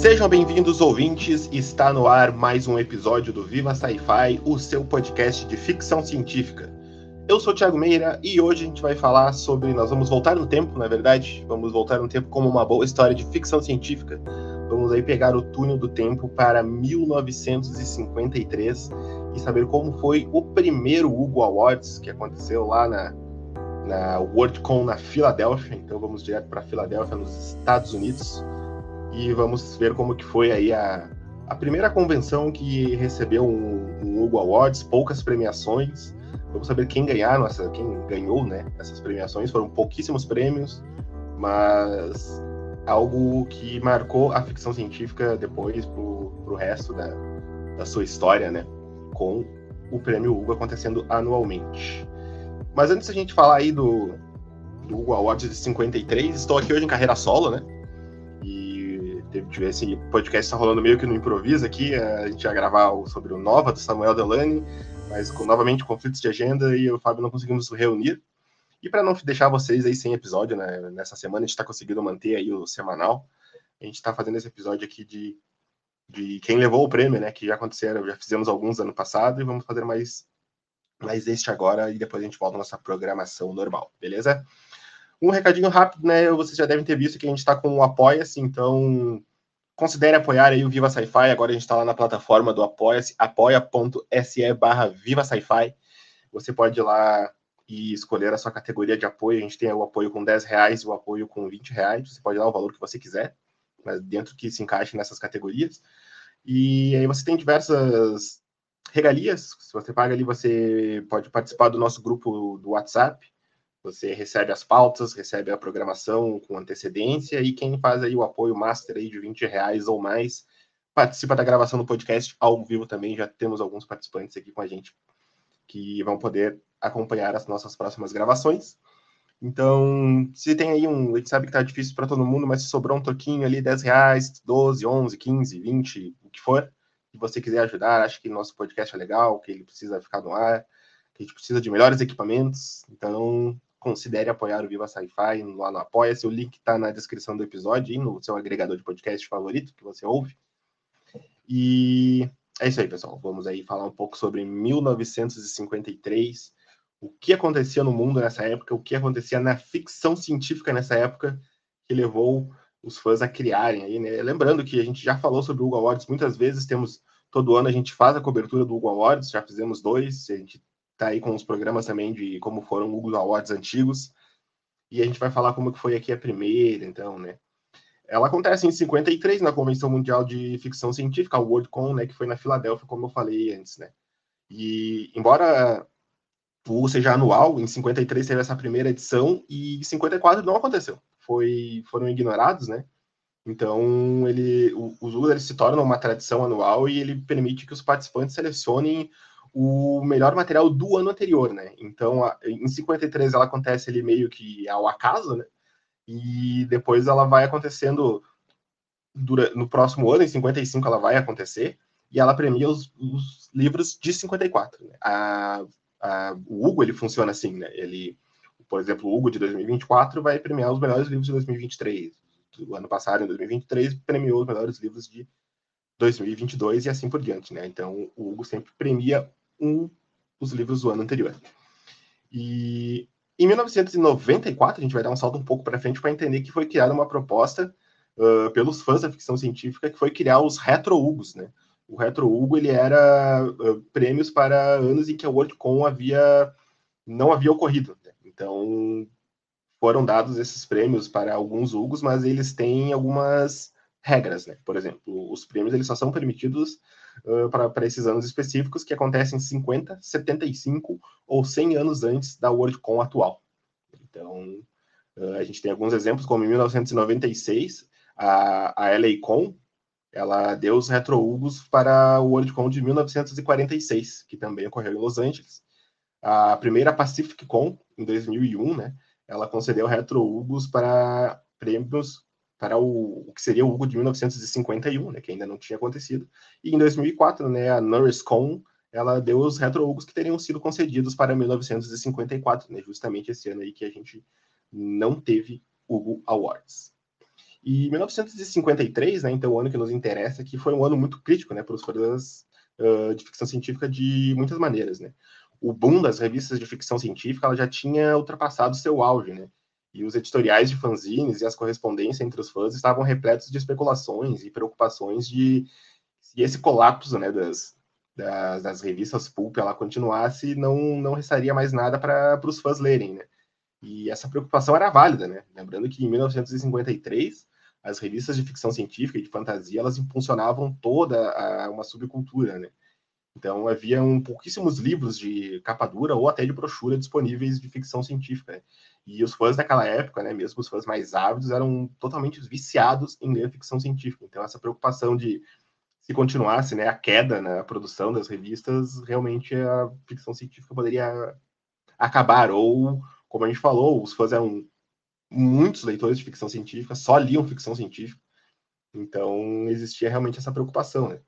Sejam bem-vindos, ouvintes. Está no ar mais um episódio do Viva Sci-Fi, o seu podcast de ficção científica. Eu sou o Thiago Meira e hoje a gente vai falar sobre. Nós vamos voltar no tempo, na verdade. Vamos voltar no tempo como uma boa história de ficção científica. Vamos aí pegar o túnel do tempo para 1953 e saber como foi o primeiro Hugo Awards que aconteceu lá na, na WorldCon na Filadélfia. Então vamos direto para Filadélfia, nos Estados Unidos, e vamos ver como que foi aí a, a primeira convenção que recebeu um, um Hugo Awards, poucas premiações Vamos saber quem ganharam essa, quem ganhou, né? Essas premiações foram pouquíssimos prêmios, mas algo que marcou a ficção científica depois pro, pro resto da, da sua história, né? Com o prêmio Hugo acontecendo anualmente. Mas antes da gente falar aí do, do Hugo Awards de 53, estou aqui hoje em carreira solo, né? Teve esse podcast tá rolando meio que no improviso aqui. A gente ia gravar sobre o Nova do Samuel Delany, mas com, novamente conflitos de agenda e eu e o Fábio não conseguimos reunir. E para não deixar vocês aí sem episódio, né, nessa semana a gente está conseguindo manter aí o semanal. A gente está fazendo esse episódio aqui de, de quem levou o prêmio, né, que já aconteceram, já fizemos alguns ano passado e vamos fazer mais mais este agora e depois a gente volta à nossa programação normal, beleza? Um recadinho rápido, né? Vocês já devem ter visto que a gente está com o Apoia-se, então Considere apoiar aí o Viva Sci-Fi. Agora a gente está lá na plataforma do Apoia-se, apoia.se barra Viva Sci-Fi. Você pode ir lá e escolher a sua categoria de apoio. A gente tem o apoio com 10 reais e o apoio com 20 reais. Você pode dar o valor que você quiser, mas dentro que se encaixe nessas categorias. E aí você tem diversas regalias. Se você paga ali, você pode participar do nosso grupo do WhatsApp. Você recebe as pautas, recebe a programação com antecedência e quem faz aí o apoio master aí de 20 reais ou mais participa da gravação do podcast ao vivo também. Já temos alguns participantes aqui com a gente que vão poder acompanhar as nossas próximas gravações. Então, se tem aí um. A gente sabe que tá difícil para todo mundo, mas se sobrou um toquinho ali, 10 reais, 12, 11, 15, 20, o que for, e você quiser ajudar, acho que nosso podcast é legal, que ele precisa ficar no ar, que a gente precisa de melhores equipamentos. Então, considere apoiar o Viva Sci-Fi lá no Apoia-se. O link está na descrição do episódio e no seu agregador de podcast favorito que você ouve. E é isso aí, pessoal. Vamos aí falar um pouco sobre 1953, o que acontecia no mundo nessa época, o que acontecia na ficção científica nessa época, que levou os fãs a criarem aí, né? Lembrando que a gente já falou sobre o Hugo Awards muitas vezes, temos todo ano a gente faz a cobertura do Hugo Awards, já fizemos dois, a gente tá aí com os programas também de como foram Google Awards antigos. E a gente vai falar como que foi aqui a primeira, então, né? Ela acontece em 53 na Convenção Mundial de Ficção Científica, a WorldCon, né, que foi na Filadélfia, como eu falei antes, né? E embora o seja anual, em 53 teve essa primeira edição e em 54 não aconteceu. Foi foram ignorados, né? Então, ele, os ULA se torna uma tradição anual e ele permite que os participantes selecionem o melhor material do ano anterior, né? Então, a, em 53 ela acontece ali meio que ao acaso, né? E depois ela vai acontecendo dura, no próximo ano, em 55 ela vai acontecer, e ela premia os, os livros de 54. Né? A, a, o Hugo, ele funciona assim, né? Ele, por exemplo, o Hugo de 2024 vai premiar os melhores livros de 2023. Do ano passado, em 2023, premiou os melhores livros de 2022 e assim por diante, né? Então, o Hugo sempre premia um dos livros do ano anterior. E em 1994, a gente vai dar um salto um pouco para frente para entender que foi criada uma proposta uh, pelos fãs da ficção científica que foi criar os retro-hugos, né? O retro-hugo, ele era uh, prêmios para anos em que a WorldCon havia, não havia ocorrido. Né? Então, foram dados esses prêmios para alguns hugos, mas eles têm algumas regras, né? Por exemplo, os prêmios eles só são permitidos uh, para esses anos específicos que acontecem 50, 75 ou 100 anos antes da WorldCon atual. Então, uh, a gente tem alguns exemplos, como em 1996, a, a LACon, ela deu os retro-hugos para o WorldCon de 1946, que também ocorreu em Los Angeles. A primeira Pacific Con, em 2001, né, ela concedeu retro-hugos para prêmios para o, o, que seria o Hugo de 1951, né, que ainda não tinha acontecido. E em 2004, né, a NorrisCon, ela deu os retro-Hugos que teriam sido concedidos para 1954, né, justamente esse ano aí que a gente não teve Hugo Awards. E 1953, né, então o ano que nos interessa, que foi um ano muito crítico né, para os fãs uh, de ficção científica de muitas maneiras. Né? O boom das revistas de ficção científica ela já tinha ultrapassado seu auge, né? E os editoriais de fanzines e as correspondências entre os fãs estavam repletos de especulações e preocupações de se esse colapso né, das, das, das, revistas pulp ela continuasse, não, não restaria mais nada para os fãs lerem. Né? E essa preocupação era válida. Né? Lembrando que em 1953 as revistas de ficção científica e de fantasia elas impulsionavam toda a, uma subcultura. Né? Então, havia um, pouquíssimos livros de capa dura ou até de brochura disponíveis de ficção científica. Né? E os fãs daquela época, né, mesmo os fãs mais ávidos, eram totalmente viciados em ler ficção científica. Então, essa preocupação de se continuasse né, a queda na produção das revistas, realmente a ficção científica poderia acabar. Ou, como a gente falou, os fãs eram muitos leitores de ficção científica, só liam ficção científica. Então, existia realmente essa preocupação. Né?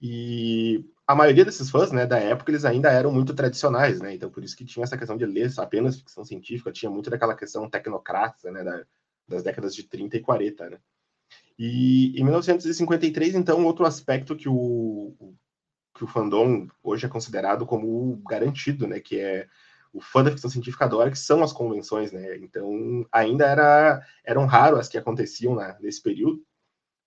E a maioria desses fãs, né, da época, eles ainda eram muito tradicionais, né? Então, por isso que tinha essa questão de ler apenas ficção científica, tinha muito daquela questão tecnocrata, né, da, das décadas de 30 e 40, né? E em 1953, então, outro aspecto que o, que o fandom hoje é considerado como garantido, né, que é o fã da ficção científica adora, que são as convenções, né? Então, ainda era, eram raros as que aconteciam né, nesse período,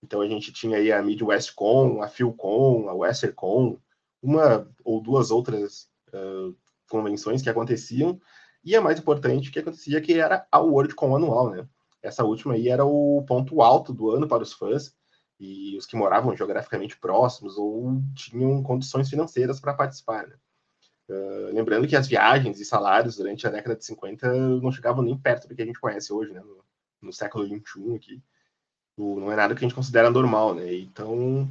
então a gente tinha aí a Midwestcon, a Philcon, a Westercon, uma ou duas outras uh, convenções que aconteciam, e a mais importante que acontecia que era a Worldcon anual, né? Essa última aí era o ponto alto do ano para os fãs, e os que moravam geograficamente próximos ou tinham condições financeiras para participar, né? Uh, lembrando que as viagens e salários durante a década de 50 não chegavam nem perto do que a gente conhece hoje, né? No, no século XXI aqui não é nada que a gente considera normal, né? Então,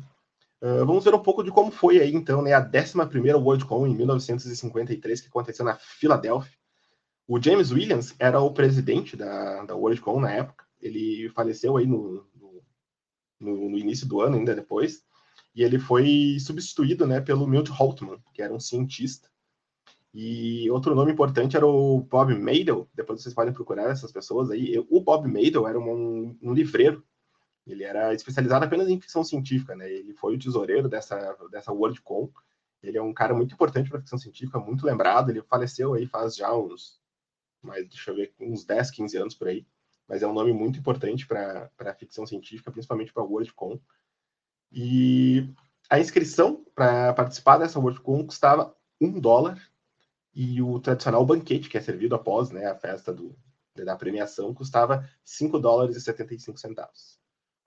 uh, vamos ver um pouco de como foi aí, então, né, a 11ª Worldcon em 1953, que aconteceu na Filadélfia. O James Williams era o presidente da, da Worldcon na época. Ele faleceu aí no, no, no, início do ano, ainda depois. E ele foi substituído, né, pelo Milt Holtman, que era um cientista. E outro nome importante era o Bob Madel. Depois vocês podem procurar essas pessoas aí. O Bob Madel era um, um livreiro ele era especializado apenas em ficção científica, né? Ele foi o tesoureiro dessa, dessa WorldCon. Ele é um cara muito importante para ficção científica, muito lembrado. Ele faleceu aí faz já uns, mas deixa eu ver, uns 10, 15 anos por aí. Mas é um nome muito importante para a ficção científica, principalmente para a WorldCon. E a inscrição para participar dessa WorldCon custava um dólar e o tradicional banquete que é servido após né, a festa do, da premiação custava 5 dólares e 75 centavos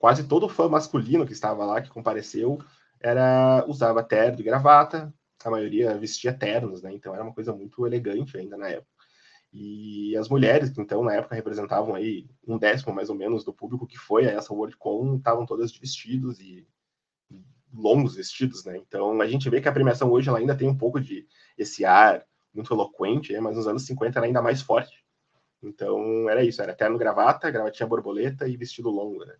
quase todo fã masculino que estava lá, que compareceu, era usava terno e gravata, a maioria vestia ternos, né? Então era uma coisa muito elegante ainda na época. E as mulheres, que então na época representavam aí um décimo mais ou menos do público que foi a essa Worldcon, estavam todas de vestidos e longos vestidos, né? Então a gente vê que a premiação hoje ela ainda tem um pouco de esse ar muito eloquente, né? mas nos anos 50 era ainda mais forte. Então era isso, era terno gravata, gravatinha borboleta e vestido longo, né?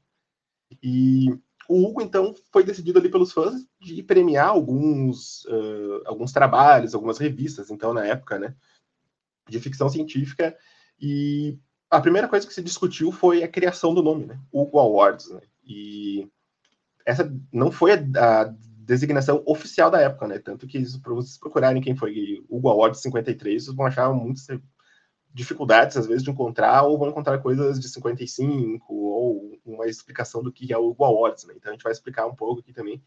E o Hugo, então, foi decidido ali pelos fãs de premiar alguns, uh, alguns trabalhos, algumas revistas, então, na época, né, de ficção científica. E a primeira coisa que se discutiu foi a criação do nome, né, Hugo Awards. Né, e essa não foi a, a designação oficial da época, né, tanto que, para vocês procurarem quem foi Hugo Awards 53, vocês vão achar muitos dificuldades, às vezes, de encontrar, ou vão encontrar coisas de 55, ou uma explicação do que é o Igual né? Então a gente vai explicar um pouco aqui também.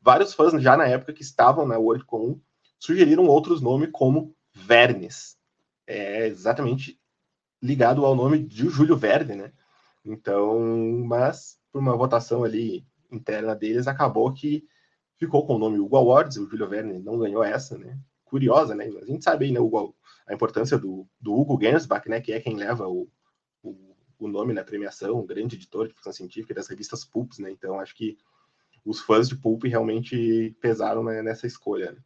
Vários fãs, já na época que estavam na Worldcon, sugeriram outros nomes como Vernes. É exatamente ligado ao nome de Júlio Verne, né? Então, mas por uma votação ali interna deles, acabou que ficou com o nome Hugo Awards, o Júlio Verne não ganhou essa, né? Curiosa, né? A gente sabe aí, né, Hugo, a importância do, do Hugo Gernsback, né, que é quem leva o, o, nome na premiação, um grande editor de ficção científica das revistas Pulps, né, então acho que os fãs de Pulp realmente pesaram né, nessa escolha. Né.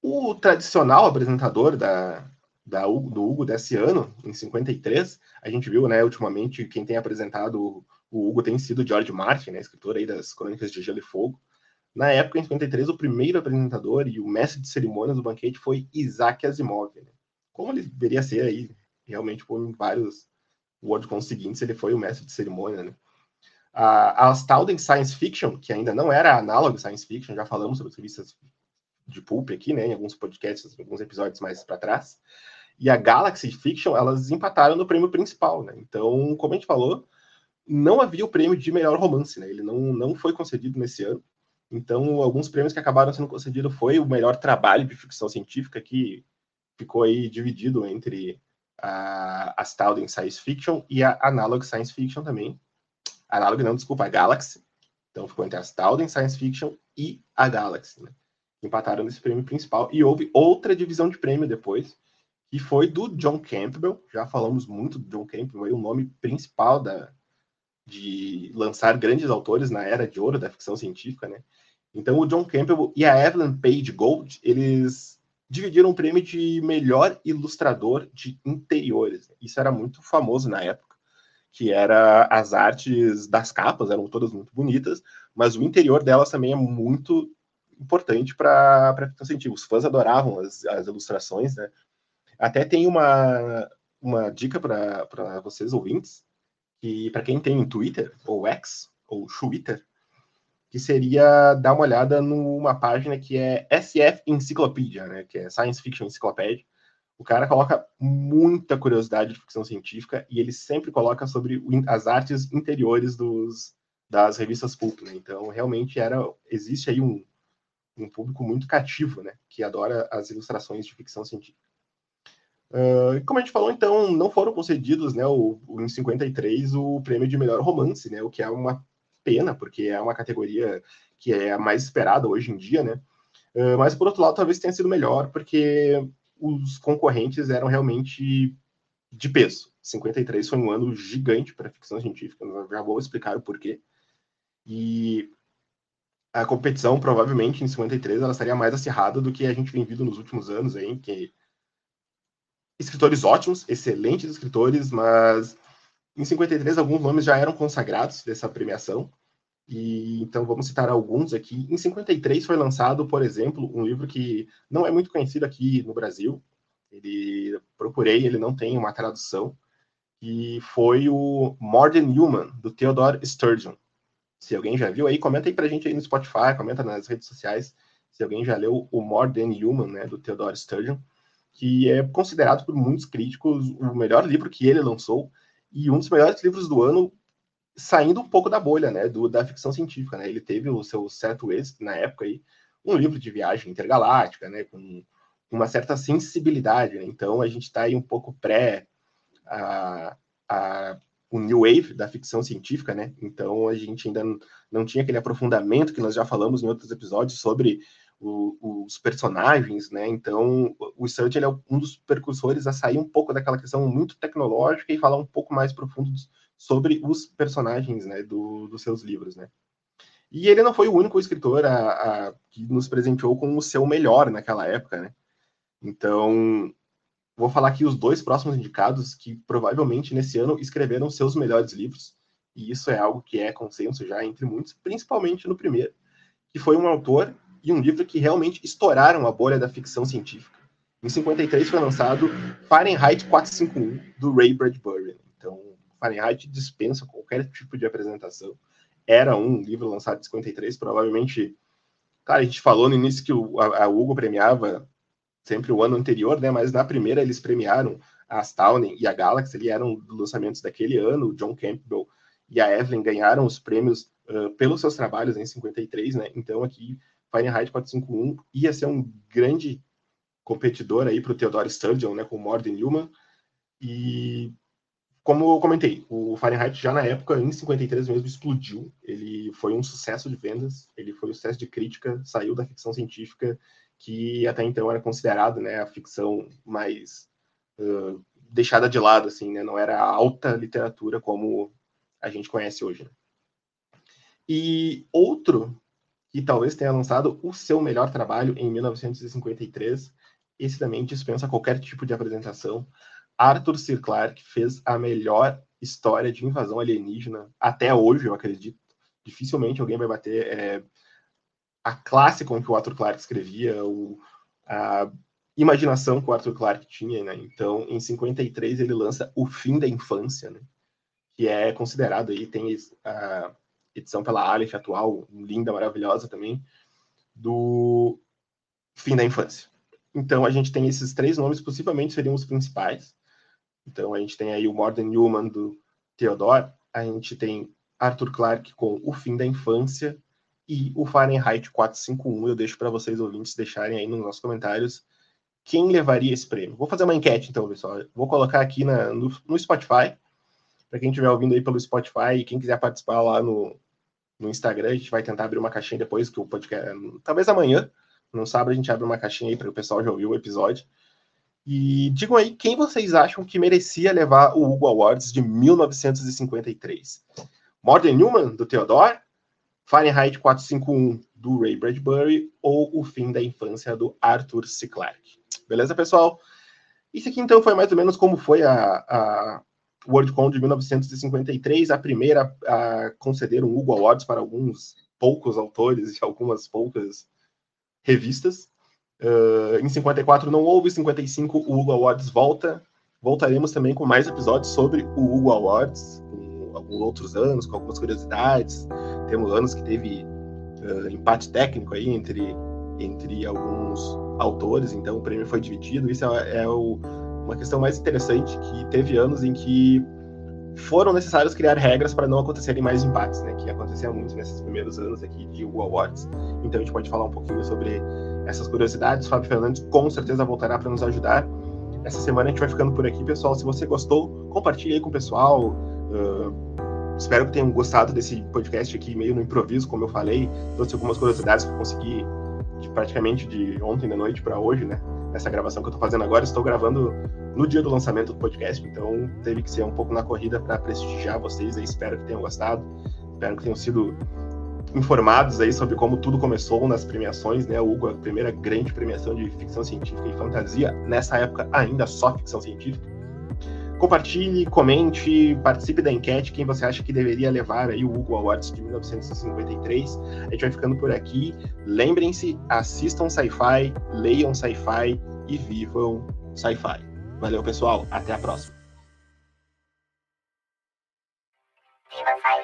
O tradicional apresentador da, da, do Hugo desse ano, em 53, a gente viu, né, ultimamente, quem tem apresentado o Hugo tem sido George Martin, né, escritor aí das Crônicas de Gelo e Fogo, na época, em 53, o primeiro apresentador e o mestre de cerimônias do banquete foi Isaac Asimov. Né? Como ele deveria ser aí, realmente, por vários WorldCon seguintes ele foi o mestre de cerimônia, né? A, a Science Fiction, que ainda não era análogo Science Fiction, já falamos sobre as revistas de pulp aqui, né, em alguns podcasts, alguns episódios mais para trás. E a Galaxy Fiction, elas empataram no prêmio principal, né? Então, como a gente falou, não havia o prêmio de melhor romance, né? Ele não, não foi concedido nesse ano. Então, alguns prêmios que acabaram sendo concedidos foi o melhor trabalho de ficção científica, que ficou aí dividido entre a, a Stauden Science Fiction e a Analog Science Fiction também. Analog não, desculpa, a Galaxy. Então, ficou entre a Stauden Science Fiction e a Galaxy, né? Empataram nesse prêmio principal. E houve outra divisão de prêmio depois, que foi do John Campbell. Já falamos muito do John Campbell, aí o nome principal da, de lançar grandes autores na era de ouro da ficção científica, né? Então o John Campbell e a Evelyn Page Gold, eles dividiram o prêmio de melhor ilustrador de interiores. Isso era muito famoso na época, que era as artes das capas eram todas muito bonitas, mas o interior delas também é muito importante para ficção científica. Os fãs adoravam as, as ilustrações, né? Até tem uma, uma dica para vocês ouvintes, que para quem tem Twitter, ou X, ou Twitter, que seria dar uma olhada numa página que é SF Encyclopedia, né, que é Science Fiction Encyclopedia. O cara coloca muita curiosidade de ficção científica e ele sempre coloca sobre as artes interiores dos, das revistas pulp, né? Então, realmente era existe aí um, um público muito cativo, né, que adora as ilustrações de ficção científica. Uh, como a gente falou, então, não foram concedidos, né, o, o, em 53, o prêmio de melhor romance, né, o que é uma pena, porque é uma categoria que é a mais esperada hoje em dia, né, uh, mas, por outro lado, talvez tenha sido melhor, porque os concorrentes eram realmente de peso. 53 foi um ano gigante para ficção científica, já vou explicar o porquê. E a competição, provavelmente, em 53, ela estaria mais acirrada do que a gente vem vindo nos últimos anos, aí, que escritores ótimos, excelentes escritores, mas em 53 alguns nomes já eram consagrados dessa premiação. E então vamos citar alguns aqui. Em 53 foi lançado, por exemplo, um livro que não é muito conhecido aqui no Brasil. Ele procurei, ele não tem uma tradução, e foi o More Than Human do Theodore Sturgeon. Se alguém já viu aí, comenta aí pra gente aí no Spotify, comenta nas redes sociais. Se alguém já leu o More Than Human, né, do Theodore Sturgeon que é considerado por muitos críticos o melhor livro que ele lançou e um dos melhores livros do ano, saindo um pouco da bolha, né, do, da ficção científica, né? Ele teve o seu certo êxito na época aí, um livro de viagem intergaláctica, né, com uma certa sensibilidade, né? Então a gente está aí um pouco pré a, a o new wave da ficção científica, né? Então a gente ainda não tinha aquele aprofundamento que nós já falamos em outros episódios sobre o, os personagens, né? Então, o Sturgeon é um dos percursores a sair um pouco daquela questão muito tecnológica e falar um pouco mais profundo sobre os personagens, né, do, dos seus livros, né? E ele não foi o único escritor a, a, que nos presenteou com o seu melhor naquela época, né? Então, vou falar aqui os dois próximos indicados que provavelmente nesse ano escreveram seus melhores livros, e isso é algo que é consenso já entre muitos, principalmente no primeiro, que foi um autor e um livro que realmente estouraram a bolha da ficção científica. Em 53 foi lançado Fahrenheit 451, do Ray Bradbury. Então, Fahrenheit dispensa qualquer tipo de apresentação. Era um livro lançado em 53, provavelmente... Cara, a gente falou no início que o, a, a Hugo premiava sempre o ano anterior, né? Mas na primeira eles premiaram a Astounding e a Galaxy, eles eram lançamentos daquele ano, o John Campbell e a Evelyn ganharam os prêmios uh, pelos seus trabalhos em 53, né? Então aqui Fahrenheit 451 ia ser um grande competidor aí para o Theodore Sturgeon, né, com Morden Newman. E como eu comentei, o Fahrenheit já na época, em 53 mesmo, explodiu. Ele foi um sucesso de vendas, ele foi um sucesso de crítica, saiu da ficção científica, que até então era considerado né, a ficção mais uh, deixada de lado, assim, né, não era alta literatura como a gente conhece hoje. Né. E outro que talvez tenha lançado o seu melhor trabalho em 1953. Esse também dispensa qualquer tipo de apresentação. Arthur C. Clarke fez a melhor história de invasão alienígena até hoje, eu acredito. Dificilmente alguém vai bater é, a classe com que o Arthur Clarke escrevia, o, a imaginação que o Arthur Clarke tinha, né? Então, em 53 ele lança O Fim da Infância, né? Que é considerado aí tem a edição pela Aleph atual, linda, maravilhosa também, do Fim da Infância. Então, a gente tem esses três nomes, possivelmente seriam os principais. Então, a gente tem aí o Morden Newman do Theodore, a gente tem Arthur Clarke com O Fim da Infância e o Fahrenheit 451. Eu deixo para vocês ouvintes deixarem aí nos nossos comentários quem levaria esse prêmio. Vou fazer uma enquete, então, pessoal. Vou colocar aqui na, no, no Spotify, para quem estiver ouvindo aí pelo Spotify e quem quiser participar lá no, no Instagram, a gente vai tentar abrir uma caixinha depois que o podcast. Talvez amanhã, no sábado, a gente abre uma caixinha aí para o pessoal já ouvir o episódio. E digam aí quem vocês acham que merecia levar o Hugo Awards de 1953. Morden Newman, do Theodore, Fahrenheit 451, do Ray Bradbury, ou O Fim da Infância, do Arthur C. Clarke. Beleza, pessoal? Isso aqui, então, foi mais ou menos como foi a, a WorldCon de 1953, a primeira a conceder um Hugo Awards para alguns poucos autores e algumas poucas revistas. Uh, em 54 não houve, em 55 o Hugo Awards volta. Voltaremos também com mais episódios sobre o Hugo Awards, com alguns outros anos, com algumas curiosidades. Temos anos que teve uh, empate técnico aí entre, entre alguns autores, então o prêmio foi dividido. Isso é, é o, uma questão mais interessante, que teve anos em que foram necessários criar regras para não acontecerem mais empates, né? Que acontecia muito nesses primeiros anos aqui de Hugo Awards. Então a gente pode falar um pouquinho sobre essas curiosidades. Fábio Fernandes com certeza voltará para nos ajudar. Essa semana a gente vai ficando por aqui, pessoal. Se você gostou, compartilhe aí com o pessoal. Uh, espero que tenham gostado desse podcast aqui, meio no improviso, como eu falei. Trouxe algumas curiosidades para conseguir, de, praticamente de ontem da noite para hoje, né? Essa gravação que eu estou fazendo agora, estou gravando no dia do lançamento do podcast, então teve que ser um pouco na corrida para prestigiar vocês. Aí, espero que tenham gostado, espero que tenham sido informados aí sobre como tudo começou nas premiações, né? Hugo, a primeira grande premiação de ficção científica e fantasia, nessa época ainda só ficção científica. Compartilhe, comente, participe da enquete, quem você acha que deveria levar aí o Hugo Awards de 1953. A gente vai ficando por aqui. Lembrem-se, assistam sci-fi, leiam sci-fi e vivam sci-fi. Valeu, pessoal. Até a próxima. Viva sci